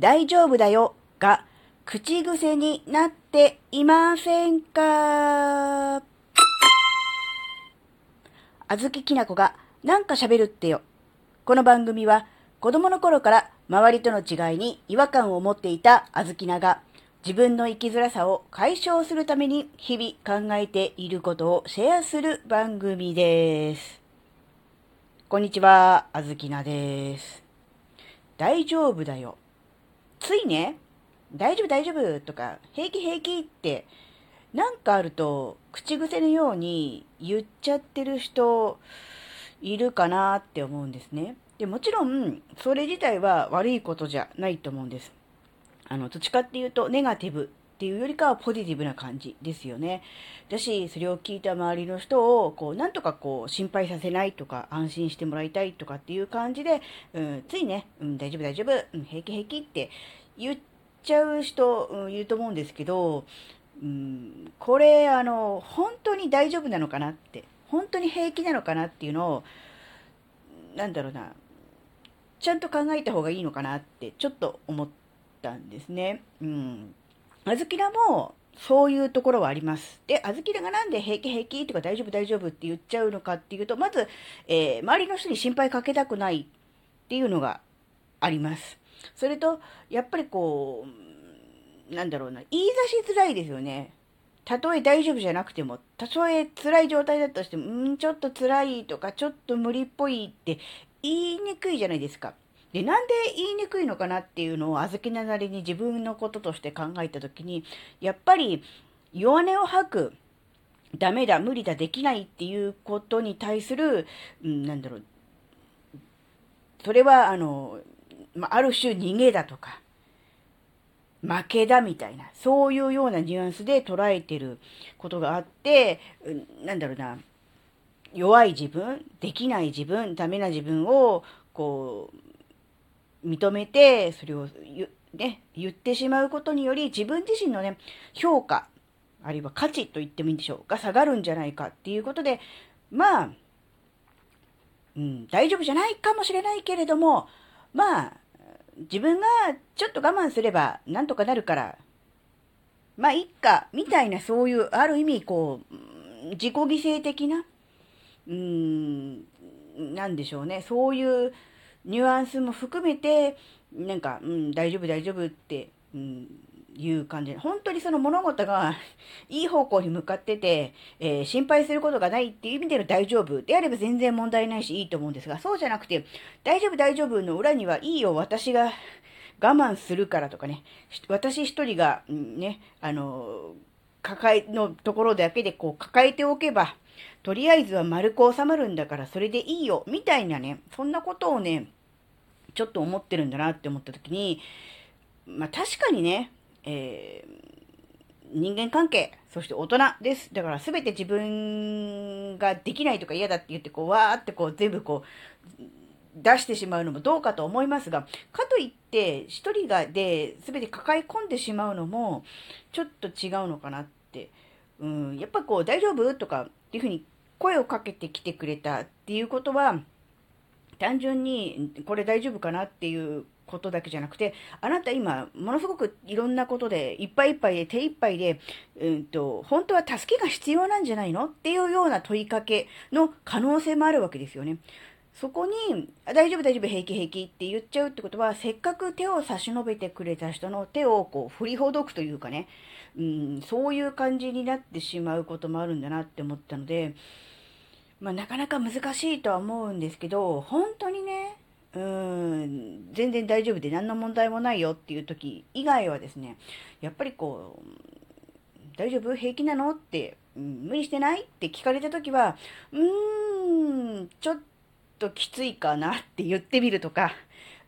大丈夫だよが口癖になっていませんか？あずききなこがなんか喋るってよ。この番組は子供の頃から周りとの違いに違和感を持っていたあずきなが自分の生きづらさを解消するために日々考えていることをシェアする番組です。こんにちは、あずきなです。大丈夫だよ。ついね、大丈夫大丈夫とか、平気平気ってなんかあると口癖のように言っちゃってる人いるかなって思うんですね。でもちろん、それ自体は悪いことじゃないと思うんです。あの、どっちかっていうと、ネガティブっていうよりかはポジティブな感じですよね。だし、それを聞いた周りの人を、こう、なんとかこう、心配させないとか、安心してもらいたいとかっていう感じで、うん、ついね、うん、大丈夫大丈夫、うん、平気平気って言っちゃう人、うん、いると思うんですけど、うん、これ、あの、本当に大丈夫なのかなって、本当に平気なのかなっていうのを、なんだろうな、ちゃんと考えた方がいいのかなってちょっと思ったんですね。うん。あずきらもそういうところはあります。で、あずきらがなんで平気平気とか大丈夫大丈夫って言っちゃうのかっていうと、まず、えー、周りの人に心配かけたくないっていうのがあります。それと、やっぱりこう、なんだろうな、言い出しづらいですよね。たとえ大丈夫じゃなくても、たとえ辛い状態だとしても、うん、ちょっと辛いとか、ちょっと無理っぽいって言いにくいじゃないですか。で、なんで言いにくいのかなっていうのを、あずきななりに自分のこととして考えたときに、やっぱり弱音を吐く、ダメだ、無理だ、できないっていうことに対する、うん、なんだろう、それは、あの、あ、る種逃げだとか、負けだみたいな、そういうようなニュアンスで捉えてることがあって、なんだろうな、弱い自分、できない自分、ダメな自分を、こう、認めて、それをね、言ってしまうことにより、自分自身のね、評価、あるいは価値と言ってもいいんでしょうが下がるんじゃないかっていうことで、まあ、うん、大丈夫じゃないかもしれないけれども、まあ、自分がちょっと我慢すればなんとかなるから、まあ、いっか、みたいなそういう、ある意味、こう、自己犠牲的な、うーん、なんでしょうね。そういうニュアンスも含めて、なんか、うん、大丈夫、大丈夫って、うん、いう感じ。で、本当にその物事が いい方向に向かってて、えー、心配することがないっていう意味での大丈夫。であれば全然問題ないしいいと思うんですが、そうじゃなくて、大丈夫大丈夫の裏にはいいよ、私が我慢するからとかね、私一人が、ね、あの、抱えのところだけでこう抱えておけば、とりあえずは丸く収まるんだからそれでいいよ、みたいなね、そんなことをね、ちょっと思ってるんだなって思った時に、まあ確かにね、えー、人間関係、そして大人です。だから全て自分ができないとか嫌だって言って、こう、わーってこう、全部こう、出してしまうのもどうかと思いますが、かといって、一人がで全て抱え込んでしまうのも、ちょっと違うのかなって。うん、やっぱこう、大丈夫？とかっていうふうに声をかけてきてくれたっていうことは、単純にこれ大丈夫かなっていうことだけじゃなくて、あなた今、ものすごくいろんなことで、いっぱいいっぱいで、手いっぱいで、うんと、本当は助けが必要なんじゃないの？っていうような問いかけの可能性もあるわけですよね。そこに、大丈夫大丈夫平気平気って言っちゃうってことは、せっかく手を差し伸べてくれた人の手をこう振りほどくというかね、うん、そういう感じになってしまうこともあるんだなって思ったので、まあ、なかなか難しいとは思うんですけど、本当にね、うん、全然大丈夫で何の問題もないよっていう時以外はですね、やっぱりこう、大丈夫？平気なの？って、うん、無理してない？って聞かれた時は、うーん、ちょっときついかなって言ってみるとか、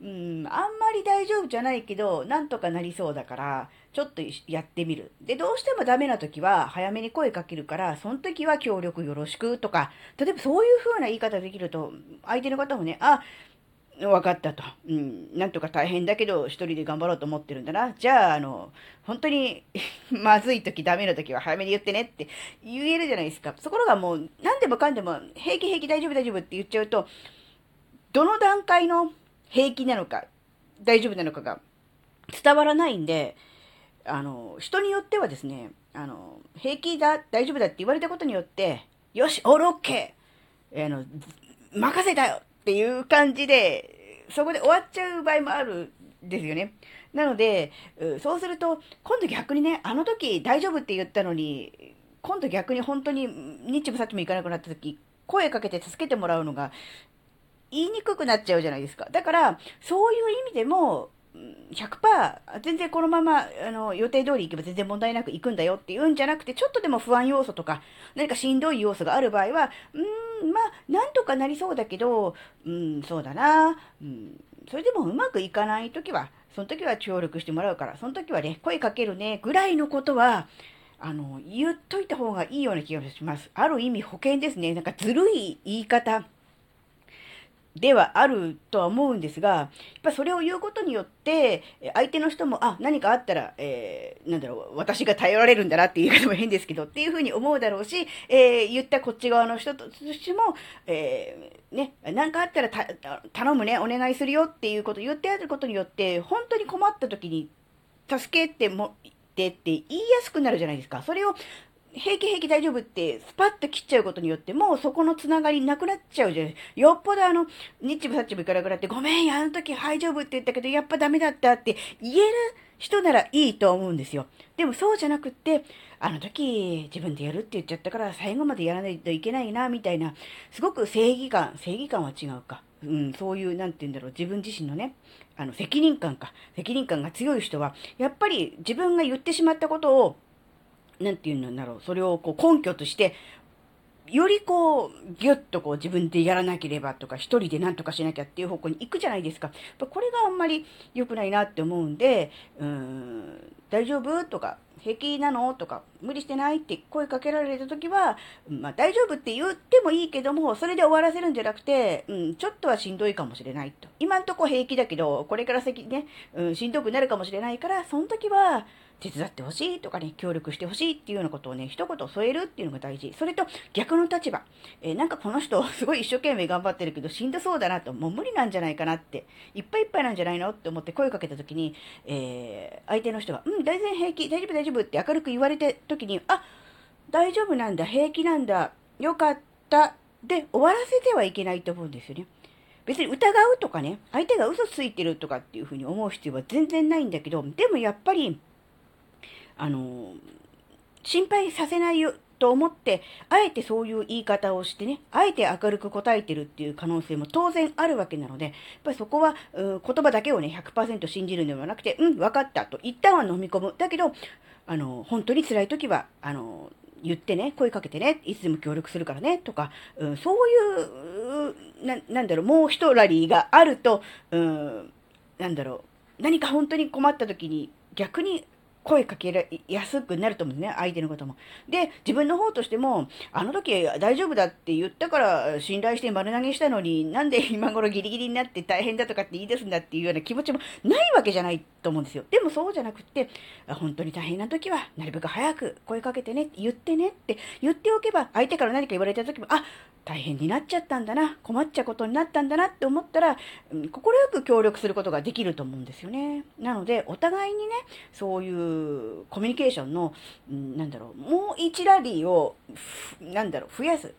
うん、あんまり大丈夫じゃないけど、なんとかなりそうだから、ちょっとやってみる。で、どうしてもダメな時は、早めに声かけるから、その時は協力よろしくとか、例えばそういう風な言い方できると、相手の方もね、あ、分かったと。うん。なんとか大変だけど、一人で頑張ろうと思ってるんだな。じゃあ、あの、本当に まずい時、ダメな時は早めに言ってねって言えるじゃないですか。ところがもう、何でもかんでも、平気平気大丈夫大丈夫って言っちゃうと、どの段階の平気なのか、大丈夫なのかが、伝わらないんで、あの、人によってはですね、あの、平気だ、大丈夫だって言われたことによって、よし、オールオッケーあの、任せたよっていう感じで、そこで終わっちゃう場合もあるんですよね。なので、そうすると、今度逆にね、あの時大丈夫って言ったのに、今度逆に本当に日もさっきも行かなくなった時、声かけて助けてもらうのが言いにくくなっちゃうじゃないですか。だから、そういう意味でも、100%全然このままあの予定通り行けば全然問題なく行くんだよっていうんじゃなくてちょっとでも不安要素とか何かしんどい要素がある場合はうんまあなんとかなりそうだけどうんそうだな。うんそれでもうまくいかない時はその時は協力してもらうからその時はね声かけるねぐらいのことはあの言っといた方がいいような気がします。ある意味保険ですね。なんかずるい言い方。ではあるとは思うんですが、やっぱそれを言うことによって、相手の人も、あ、何かあったら、えー、なんだろう、私が頼られるんだなっていう言い方も変ですけど、っていうふうに思うだろうし、えー、言ったこっち側の人としても、えー、ね、何かあったら頼むね、お願いするよっていうことを言ってあることによって、本当に困った時に、助けても、ってって言いやすくなるじゃないですか。それを平気平気大丈夫ってスパッと切っちゃうことによってもうそこのつながりなくなっちゃうじゃないよっぽどあの、日部さっち部からくらってごめん、あの時大丈夫って言ったけどやっぱダメだったって言える人ならいいと思うんですよ。でもそうじゃなくって、あの時自分でやるって言っちゃったから最後までやらないといけないな、みたいな、すごく正義感、正義感は違うか。うん、そういう、なんて言うんだろう、自分自身のね、あの、責任感か。責任感が強い人は、やっぱり自分が言ってしまったことをなんていうんだろう、それをこう根拠として、よりこう、ぎゅっとこう自分でやらなければとか、一人で何とかしなきゃっていう方向に行くじゃないですか。これがあんまり良くないなって思うんで、うん、大丈夫？とか、平気なの？とか、無理してない？って声かけられた時は、まあ大丈夫って言ってもいいけども、それで終わらせるんじゃなくて、うん、ちょっとはしんどいかもしれないと。今んとこ平気だけど、これから先ね、うん、しんどくなるかもしれないから、その時は、手伝ってほしいとかね、協力してほしいっていうようなことをね、一言添えるっていうのが大事。それと逆の立場。えー、なんかこの人、すごい一生懸命頑張ってるけど、しんどそうだなと、もう無理なんじゃないかなって、いっぱいいっぱいなんじゃないの？って思って声かけた時に、えー、相手の人が、うん、大然平気、大丈夫大丈夫って明るく言われた時に、あ、大丈夫なんだ、平気なんだ、よかった、で終わらせてはいけないと思うんですよね。別に疑うとかね、相手が嘘ついてるとかっていうふうに思う必要は全然ないんだけど、でもやっぱり、あの、心配させないよと思って、あえてそういう言い方をしてね、あえて明るく答えてるっていう可能性も当然あるわけなので、やっぱりそこは、う言葉だけをね、100%信じるのではなくて、うん、分かったと、一旦は飲み込む。だけど、あの、本当に辛い時は、あの、言ってね、声かけてね、いつでも協力するからね、とか、うん、そういう、な、なんだろう、もう一ラリーがあると、うん、なんだろう、何か本当に困った時に逆に声かけやすくなると思うんですね、相手のことも。で、自分の方としても、あの時大丈夫だって言ったから信頼して丸投げしたのに、なんで今頃ギリギリになって大変だとかって言い出すんだっていうような気持ちもないわけじゃないと思うんですよ。でもそうじゃなくって、本当に大変な時は、なるべく早く声かけてね、言ってねって言っておけば、相手から何か言われた時も、あ、大変になっちゃったんだな、困っちゃうことになったんだなって思ったら、うん、快く協力することができると思うんですよね。なので、お互いにね、そういうコミュニケーションの、うん、なんだろう、もう一ラリーを、なんだろう、増やす。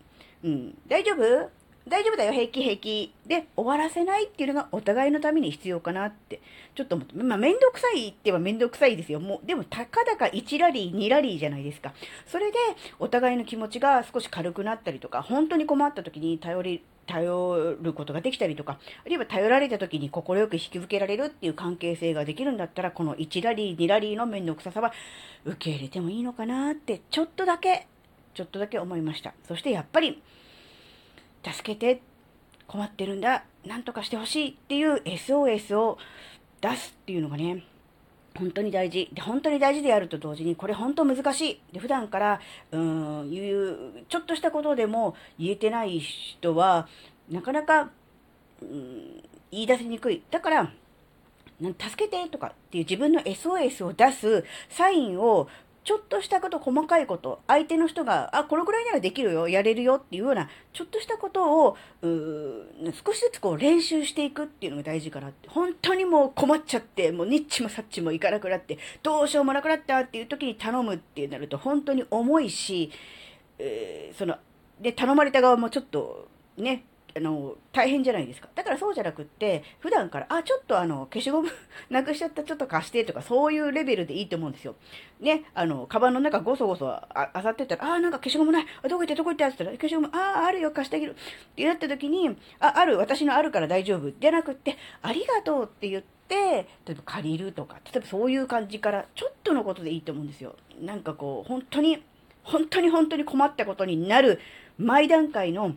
うん、大丈夫？大丈夫だよ、平気平気。で、終わらせないっていうのがお互いのために必要かなって、ちょっと思って、まあ、めんどくさいって言えばめんどくさいですよ。もう、でも、たかだか1ラリー、2ラリーじゃないですか。それで、お互いの気持ちが少し軽くなったりとか、本当に困った時に頼り、頼ることができたりとか、あるいは頼られた時に快く引き受けられるっていう関係性ができるんだったら、この1ラリー、2ラリーのめんどくささは受け入れてもいいのかなって、ちょっとだけ、ちょっとだけ思いました。そしてやっぱり、助けて、困ってるんだ、なんとかしてほしいっていう SOS を出すっていうのがね、本当に大事。で、本当に大事であると同時に、これ本当難しい。で、普段から、うん、言う、ちょっとしたことでも言えてない人は、なかなか、うん、言い出せにくい。だから、助けてとかっていう自分の SOS を出すサインをちょっとしたこと、細かいこと、相手の人が、あ、このくらいならできるよ、やれるよっていうような、ちょっとしたことを、少しずつこう練習していくっていうのが大事かなって。本当にもう困っちゃって、もうニッチもサッチもいかなくなって、どうしようもなくなったっていう時に頼むってなると、本当に重いし、えー、その、で、頼まれた側もちょっと、ね、あの、大変じゃないですか。だからそうじゃなくって、普段から、あ、ちょっとあの、消しゴム なくしちゃった、ちょっと貸してとか、そういうレベルでいいと思うんですよ。ね、あの、カバンの中ごそごそああさってたら、あ、なんか消しゴムない。あ、どこ行ってどこ行ってって言ったら、消しゴム、あ、ああるよ、貸してあげる。ってなった時に、あ、ある、私のあるから大丈夫。じゃなくって、ありがとうって言って、例えば借りるとか、例えばそういう感じから、ちょっとのことでいいと思うんですよ。なんかこう、本当に、本当に本当に困ったことになる前段階の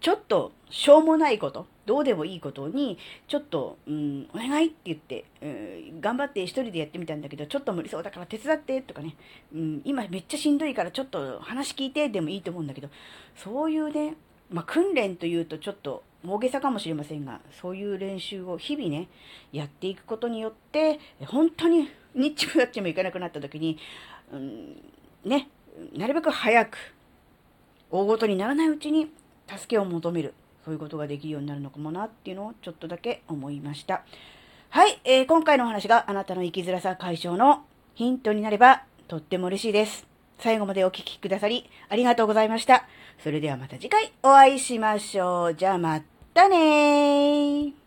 ちょっとしょうもないこと、どうでもいいことに、ちょっと、うん、お願いって言って、うん、頑張って一人でやってみたんだけど、ちょっと無理そうだから手伝ってとかね、うん、今めっちゃしんどいからちょっと話聞いてでもいいと思うんだけど、そういうね、まあ、訓練というとちょっと大げさかもしれませんが、そういう練習を日々ね、やっていくことによって、本当にニッチもやっちもいかなくなった時に、うん、ね、なるべく早く、大ごとにならないうちに助けを求める。そういうことができるようになるのかもなっていうのをちょっとだけ思いました。はい、えー、今回のお話があなたの生きづらさ解消のヒントになればとっても嬉しいです。最後までお聴きくださりありがとうございました。それではまた次回お会いしましょう。じゃあまたねー。